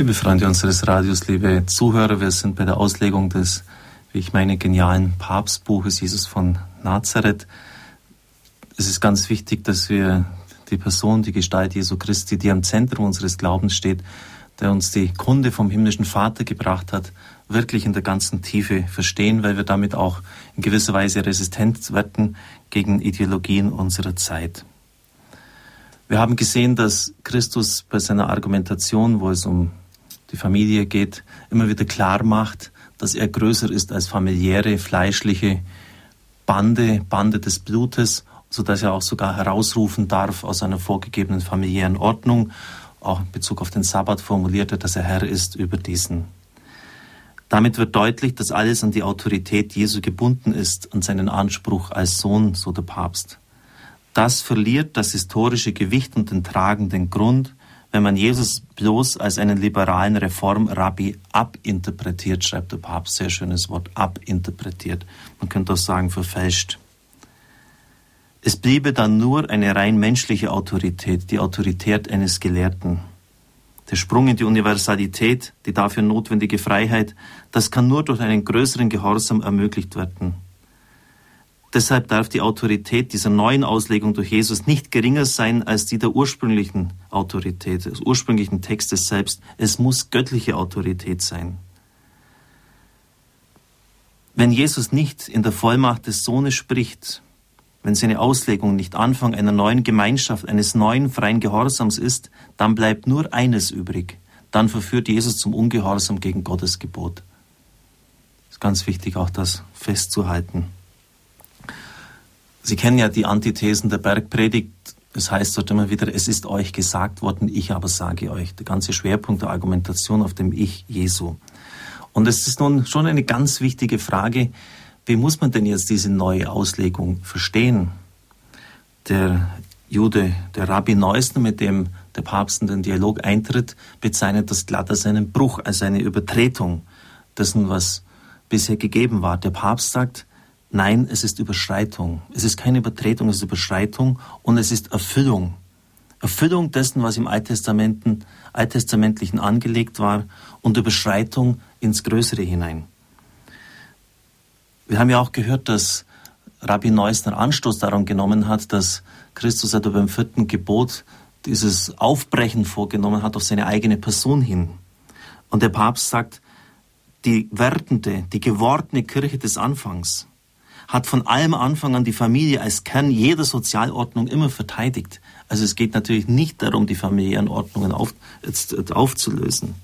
Liebe Freunde unseres Radios, liebe Zuhörer, wir sind bei der Auslegung des, wie ich meine, genialen Papstbuches Jesus von Nazareth. Es ist ganz wichtig, dass wir die Person, die Gestalt Jesu Christi, die am Zentrum unseres Glaubens steht, der uns die Kunde vom himmlischen Vater gebracht hat, wirklich in der ganzen Tiefe verstehen, weil wir damit auch in gewisser Weise resistent werden gegen Ideologien unserer Zeit. Wir haben gesehen, dass Christus bei seiner Argumentation, wo es um die Familie geht, immer wieder klar macht, dass er größer ist als familiäre, fleischliche Bande, Bande des Blutes, so dass er auch sogar herausrufen darf aus einer vorgegebenen familiären Ordnung, auch in Bezug auf den Sabbat formulierte, dass er Herr ist über diesen. Damit wird deutlich, dass alles an die Autorität Jesu gebunden ist, an seinen Anspruch als Sohn, so der Papst. Das verliert das historische Gewicht und den tragenden Grund, wenn man Jesus bloß als einen liberalen Reformrabbi abinterpretiert, schreibt der Papst, sehr schönes Wort, abinterpretiert. Man könnte auch sagen, verfälscht. Es bliebe dann nur eine rein menschliche Autorität, die Autorität eines Gelehrten. Der Sprung in die Universalität, die dafür notwendige Freiheit, das kann nur durch einen größeren Gehorsam ermöglicht werden. Deshalb darf die Autorität dieser neuen Auslegung durch Jesus nicht geringer sein als die der ursprünglichen Autorität, des ursprünglichen Textes selbst. Es muss göttliche Autorität sein. Wenn Jesus nicht in der Vollmacht des Sohnes spricht, wenn seine Auslegung nicht Anfang einer neuen Gemeinschaft, eines neuen freien Gehorsams ist, dann bleibt nur eines übrig. Dann verführt Jesus zum Ungehorsam gegen Gottes Gebot. Es ist ganz wichtig, auch das festzuhalten. Sie kennen ja die Antithesen der Bergpredigt. Es heißt dort immer wieder, es ist euch gesagt worden, ich aber sage euch. Der ganze Schwerpunkt der Argumentation auf dem Ich Jesu. Und es ist nun schon eine ganz wichtige Frage, wie muss man denn jetzt diese neue Auslegung verstehen? Der Jude, der Rabbi Neusner, mit dem der Papst in den Dialog eintritt, bezeichnet das glatt als einen Bruch, als eine Übertretung dessen, was bisher gegeben war. Der Papst sagt, Nein, es ist Überschreitung. Es ist keine Übertretung, es ist Überschreitung und es ist Erfüllung. Erfüllung dessen, was im Alttestamenten, Alttestamentlichen angelegt war und Überschreitung ins Größere hinein. Wir haben ja auch gehört, dass Rabbi Neusner Anstoß daran genommen hat, dass Christus etwa beim vierten Gebot dieses Aufbrechen vorgenommen hat auf seine eigene Person hin. Und der Papst sagt, die werdende, die gewordene Kirche des Anfangs, hat von allem Anfang an die Familie als Kern jeder Sozialordnung immer verteidigt. Also es geht natürlich nicht darum, die familiären Ordnungen auf, äh, aufzulösen.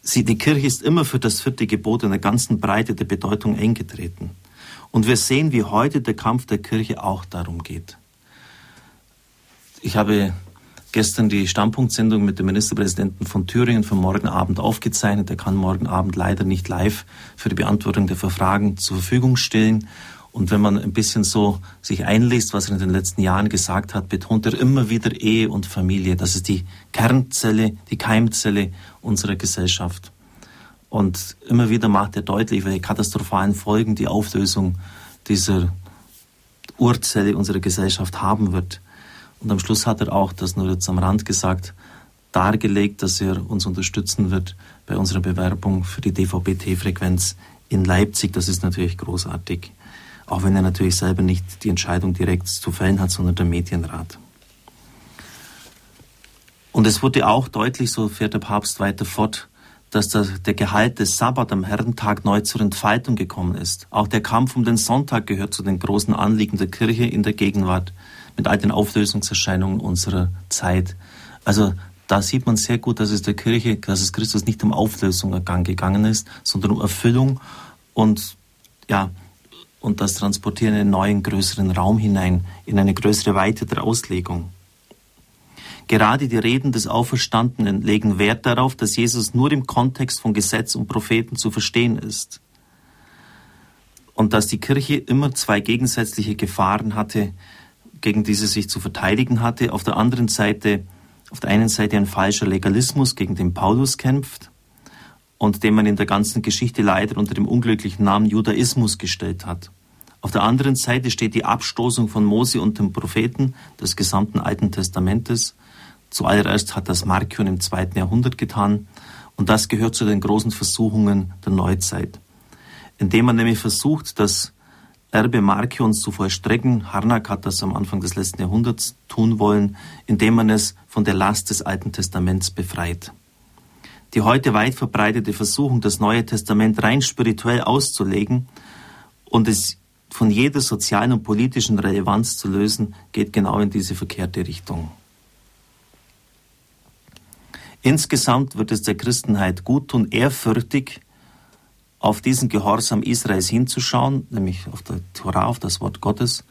Sie, die Kirche ist immer für das vierte Gebot in der ganzen Breite der Bedeutung eingetreten. Und wir sehen, wie heute der Kampf der Kirche auch darum geht. Ich habe gestern die Standpunktsendung mit dem Ministerpräsidenten von Thüringen für morgen Abend aufgezeichnet. Er kann morgen Abend leider nicht live für die Beantwortung der Fragen zur Verfügung stellen. Und wenn man ein bisschen so sich einliest, was er in den letzten Jahren gesagt hat, betont er immer wieder Ehe und Familie. Das ist die Kernzelle, die Keimzelle unserer Gesellschaft. Und immer wieder macht er deutlich, welche katastrophalen Folgen die Auflösung dieser Urzelle unserer Gesellschaft haben wird. Und am Schluss hat er auch, das nur jetzt am Rand gesagt, dargelegt, dass er uns unterstützen wird bei unserer Bewerbung für die DVB-T-Frequenz in Leipzig. Das ist natürlich großartig. Auch wenn er natürlich selber nicht die Entscheidung direkt zu fällen hat, sondern der Medienrat. Und es wurde auch deutlich, so fährt der Papst weiter fort, dass der Gehalt des Sabbat am Herrentag neu zur Entfaltung gekommen ist. Auch der Kampf um den Sonntag gehört zu den großen Anliegen der Kirche in der Gegenwart mit all den Auflösungserscheinungen unserer Zeit. Also da sieht man sehr gut, dass es der Kirche, dass es Christus nicht um Auflösung gegangen ist, sondern um Erfüllung und ja, und das Transportieren in einen neuen, größeren Raum hinein, in eine größere Weite der Auslegung. Gerade die Reden des Auferstandenen legen Wert darauf, dass Jesus nur im Kontext von Gesetz und Propheten zu verstehen ist. Und dass die Kirche immer zwei gegensätzliche Gefahren hatte, gegen die sie sich zu verteidigen hatte. Auf der anderen Seite, auf der einen Seite ein falscher Legalismus, gegen den Paulus kämpft und den man in der ganzen Geschichte leider unter dem unglücklichen Namen Judaismus gestellt hat. Auf der anderen Seite steht die Abstoßung von Mose und dem Propheten des gesamten Alten Testamentes, Zuallererst hat das Markion im zweiten Jahrhundert getan und das gehört zu den großen Versuchungen der Neuzeit, indem man nämlich versucht, das Erbe Markions zu vollstrecken. Harnack hat das am Anfang des letzten Jahrhunderts tun wollen, indem man es von der Last des Alten Testaments befreit. Die heute weit verbreitete Versuchung, das Neue Testament rein spirituell auszulegen und es von jeder sozialen und politischen Relevanz zu lösen, geht genau in diese verkehrte Richtung. Insgesamt wird es der Christenheit gut tun, ehrfürchtig auf diesen Gehorsam Israels hinzuschauen, nämlich auf der Torah, auf das Wort Gottes,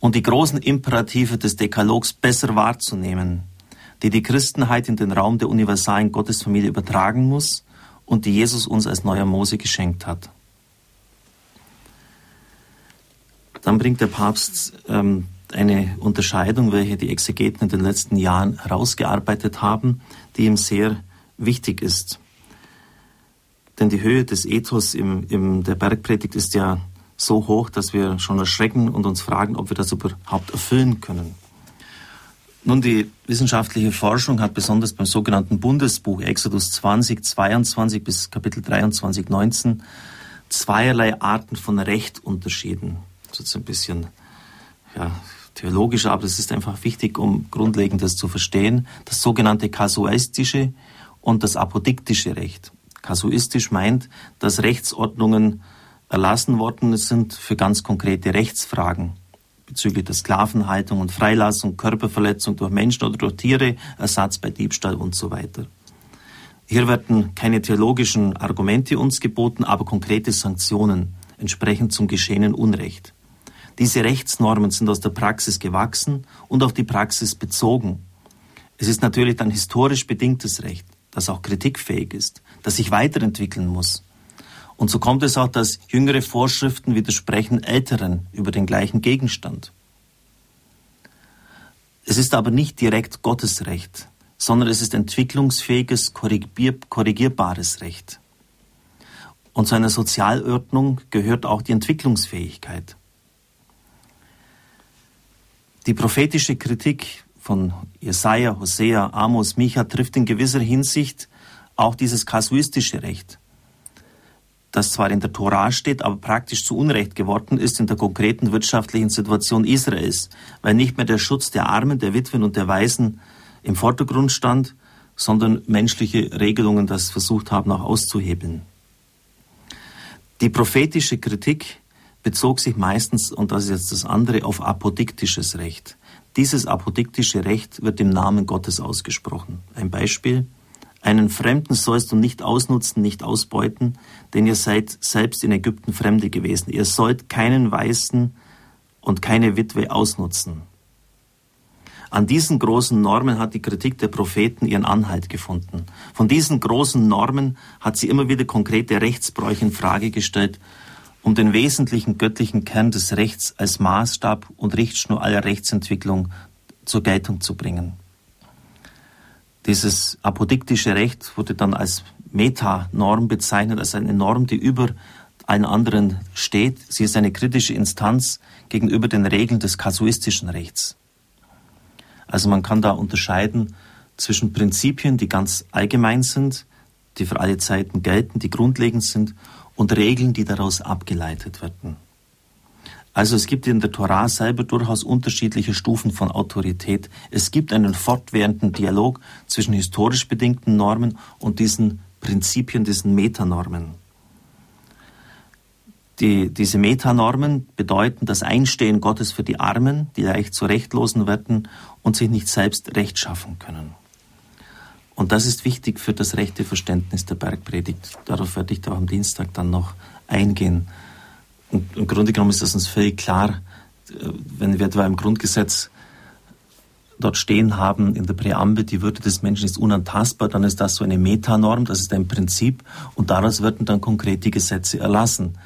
und die großen Imperative des Dekalogs besser wahrzunehmen, die die Christenheit in den Raum der universalen Gottesfamilie übertragen muss und die Jesus uns als neuer Mose geschenkt hat. Dann bringt der Papst ähm, eine Unterscheidung, welche die Exegeten in den letzten Jahren herausgearbeitet haben, die ihm sehr wichtig ist. Denn die Höhe des Ethos im, im der Bergpredigt ist ja so hoch, dass wir schon erschrecken und uns fragen, ob wir das überhaupt erfüllen können. Nun, die wissenschaftliche Forschung hat besonders beim sogenannten Bundesbuch Exodus 20, 22 bis Kapitel 23, 19 zweierlei Arten von Recht unterschieden. Das ist ein bisschen ja, theologischer, aber es ist einfach wichtig, um grundlegend das zu verstehen. Das sogenannte kasuistische und das apodiktische Recht. Kasuistisch meint, dass Rechtsordnungen erlassen worden sind für ganz konkrete Rechtsfragen bezüglich der Sklavenhaltung und Freilassung, Körperverletzung durch Menschen oder durch Tiere, Ersatz bei Diebstahl und so weiter. Hier werden keine theologischen Argumente uns geboten, aber konkrete Sanktionen entsprechend zum geschehenen Unrecht. Diese Rechtsnormen sind aus der Praxis gewachsen und auf die Praxis bezogen. Es ist natürlich ein historisch bedingtes Recht, das auch kritikfähig ist, das sich weiterentwickeln muss. Und so kommt es auch, dass jüngere Vorschriften widersprechen älteren über den gleichen Gegenstand. Es ist aber nicht direkt Gottes Recht, sondern es ist entwicklungsfähiges, korrigierbares Recht. Und zu einer Sozialordnung gehört auch die Entwicklungsfähigkeit. Die prophetische Kritik von Jesaja, Hosea, Amos, Micha trifft in gewisser Hinsicht auch dieses kasuistische Recht, das zwar in der Tora steht, aber praktisch zu Unrecht geworden ist in der konkreten wirtschaftlichen Situation Israels, weil nicht mehr der Schutz der Armen, der Witwen und der Waisen im Vordergrund stand, sondern menschliche Regelungen das versucht haben, auch auszuhebeln. Die prophetische Kritik bezog sich meistens, und das ist jetzt das andere, auf apodiktisches Recht. Dieses apodiktische Recht wird im Namen Gottes ausgesprochen. Ein Beispiel. Einen Fremden sollst du nicht ausnutzen, nicht ausbeuten, denn ihr seid selbst in Ägypten Fremde gewesen. Ihr sollt keinen Weißen und keine Witwe ausnutzen. An diesen großen Normen hat die Kritik der Propheten ihren Anhalt gefunden. Von diesen großen Normen hat sie immer wieder konkrete Rechtsbräuche in Frage gestellt um den wesentlichen göttlichen Kern des Rechts als Maßstab und Richtschnur aller Rechtsentwicklung zur Geltung zu bringen. Dieses apodiktische Recht wurde dann als Metanorm bezeichnet, als eine Norm, die über allen anderen steht. Sie ist eine kritische Instanz gegenüber den Regeln des kasuistischen Rechts. Also man kann da unterscheiden zwischen Prinzipien, die ganz allgemein sind, die für alle Zeiten gelten, die grundlegend sind, und Regeln, die daraus abgeleitet werden. Also es gibt in der Torah selber durchaus unterschiedliche Stufen von Autorität. Es gibt einen fortwährenden Dialog zwischen historisch bedingten Normen und diesen Prinzipien, diesen Metanormen. Die, diese Metanormen bedeuten das Einstehen Gottes für die Armen, die leicht zu Rechtlosen werden und sich nicht selbst Recht schaffen können. Und das ist wichtig für das rechte Verständnis der Bergpredigt. Darauf werde ich da am Dienstag dann noch eingehen. Und im Grunde genommen ist das uns völlig klar, äh, wenn wir etwa im Grundgesetz dort stehen haben in der Präambel, die Würde des Menschen ist unantastbar, dann ist das so eine Metanorm, das ist ein Prinzip und daraus werden dann konkrete Gesetze erlassen,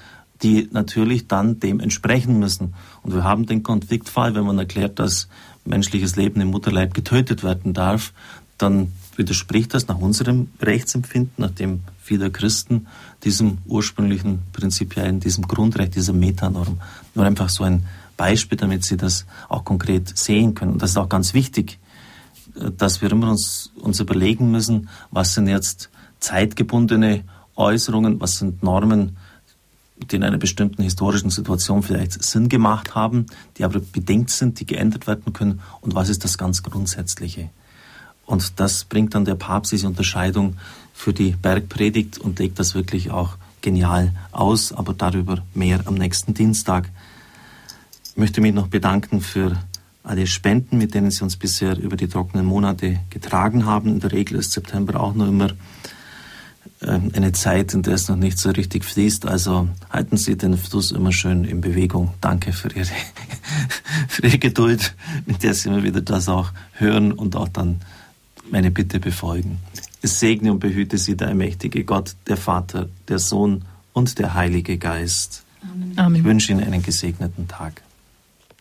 die natürlich dann dem entsprechen müssen. Und wir haben den Konfliktfall, wenn man erklärt, dass menschliches Leben im Mutterleib getötet werden darf, dann widerspricht das nach unserem Rechtsempfinden, nach dem vieler Christen, diesem ursprünglichen prinzipiellen, diesem Grundrecht, dieser Metanorm. Nur einfach so ein Beispiel, damit Sie das auch konkret sehen können. Und das ist auch ganz wichtig. äh, dass wir immer uns, uns überlegen müssen, was sind jetzt zeitgebundene Äußerungen, was sind Normen, die in einer bestimmten historischen Situation vielleicht Sinn gemacht haben, die aber bedingt sind, die geändert werden können und was ist das ganz Grundsätzliche. Und das bringt dann der Papst diese Unterscheidung für die Bergpredigt und legt das wirklich auch genial aus, aber darüber mehr am nächsten Dienstag. Ich möchte mich noch bedanken für alle Spenden, mit denen Sie uns bisher über die trockenen Monate getragen haben. In der Regel ist September auch noch immer ähm, eine Zeit, in der es noch nicht so richtig fließt. Also halten Sie den Fluss immer schön in Bewegung. Danke für Ihre, für Ihre Geduld, mit der Sie immer wieder das auch hören und auch dann meine Bitte befolgen. Es segne und behüte Sie der allmächtige Gott, der Vater, der Sohn und der Heilige Geist. Amen. Ich wünsche Ihnen einen gesegneten Tag.